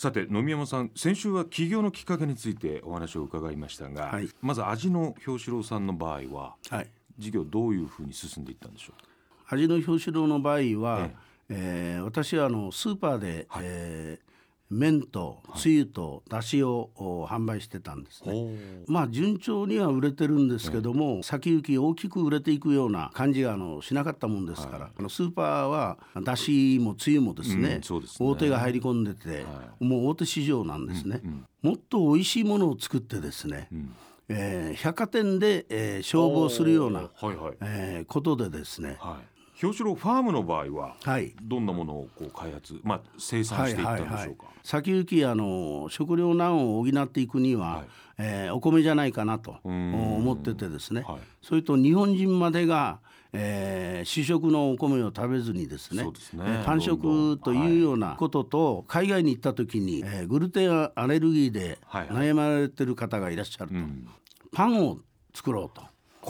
さて野見山さん先週は起業のきっかけについてお話を伺いましたが、はい、まず味の表紙郎さんの場合は、はい、事業どういうふうに進んでいったんでしょう？味の表紙郎の場合は、ええ。えー、私はあのスーパーで、はい、えー麺とつゆとだしを販売してたんですね、まあ順調には売れてるんですけども、先行き大きく売れていくような感じがあのしなかったもんですから、はい、あのスーパーはだしもつゆもですね。うんすね、大手が入り込んでて、はい、もう大手市場なんですね、うんうん、もっと美味しいものを作ってですね、うん。えー、百貨店で、えー、勝負をするような、はいはい。えー、ことでですね、はい表紙ファームの場合は、はい、どんなものをこう開発、まあ、生産していったんでしょうか、はいはいはい、先行きあの食糧難を補っていくには、はい、えー、お米じゃないかなと思っててですね、はい、それと日本人までが、えー、主食のお米を食べずにですねですね、えー、パン食というようなことと、はい、海外に行った時に、えー、グルテンアレルギーで悩まれてる方がいらっしゃると、はいはい、パンを作ろうと。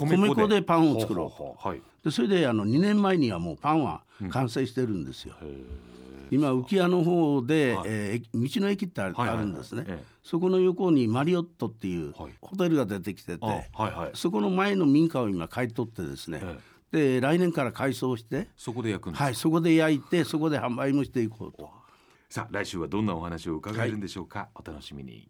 米粉で。パンを作ろうはい、でそれであの2年前にはもうパンは完成してるんですよ。うん、今浮屋の方で、はい、えー、道の駅ってあるんですね、はい。はいはい、そこの横にマリオットっていうホテルが出てきてて、はいはい、そこの前の民家を今買い取ってですね、で来年から改装してそこで焼くんはいそこで焼いてそこで販売もしていこうと。さあ来週はどんなお話を伺えるんでしょうか、お楽しみに